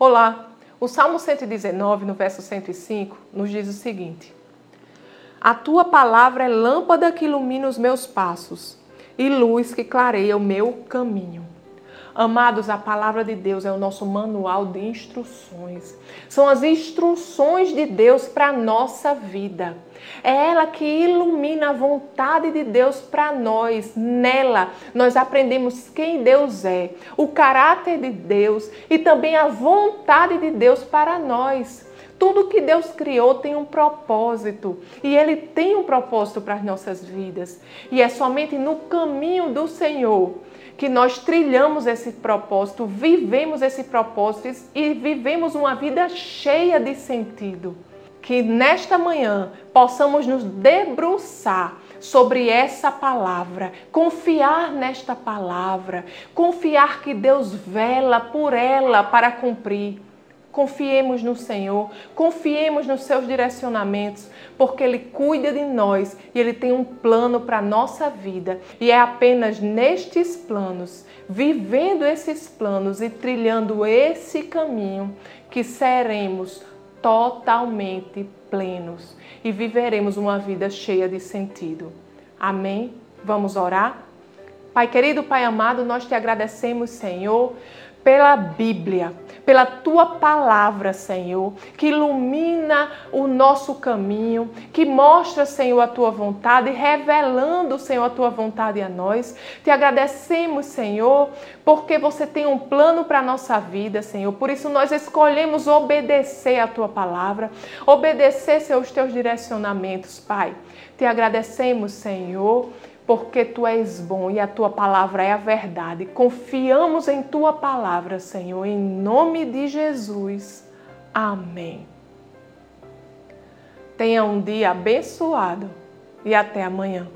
Olá, o Salmo 119, no verso 105, nos diz o seguinte: A tua palavra é lâmpada que ilumina os meus passos e luz que clareia o meu caminho. Amados, a palavra de Deus é o nosso manual de instruções. São as instruções de Deus para a nossa vida. É ela que ilumina a vontade de Deus para nós. Nela, nós aprendemos quem Deus é, o caráter de Deus e também a vontade de Deus para nós. Tudo que Deus criou tem um propósito e Ele tem um propósito para as nossas vidas. E é somente no caminho do Senhor que nós trilhamos esse propósito, vivemos esse propósito e vivemos uma vida cheia de sentido. Que nesta manhã possamos nos debruçar sobre essa palavra, confiar nesta palavra, confiar que Deus vela por ela para cumprir Confiemos no Senhor, confiemos nos seus direcionamentos, porque Ele cuida de nós e Ele tem um plano para a nossa vida. E é apenas nestes planos, vivendo esses planos e trilhando esse caminho, que seremos totalmente plenos e viveremos uma vida cheia de sentido. Amém? Vamos orar? Pai querido, Pai amado, nós te agradecemos, Senhor, pela Bíblia, pela tua palavra, Senhor, que ilumina o nosso caminho, que mostra, Senhor, a tua vontade, revelando, Senhor, a tua vontade a nós. Te agradecemos, Senhor, porque você tem um plano para a nossa vida, Senhor. Por isso nós escolhemos obedecer a tua palavra, obedecer, Senhor, os teus direcionamentos, Pai. Te agradecemos, Senhor porque tu és bom e a tua palavra é a verdade. Confiamos em tua palavra, Senhor, em nome de Jesus. Amém. Tenha um dia abençoado e até amanhã.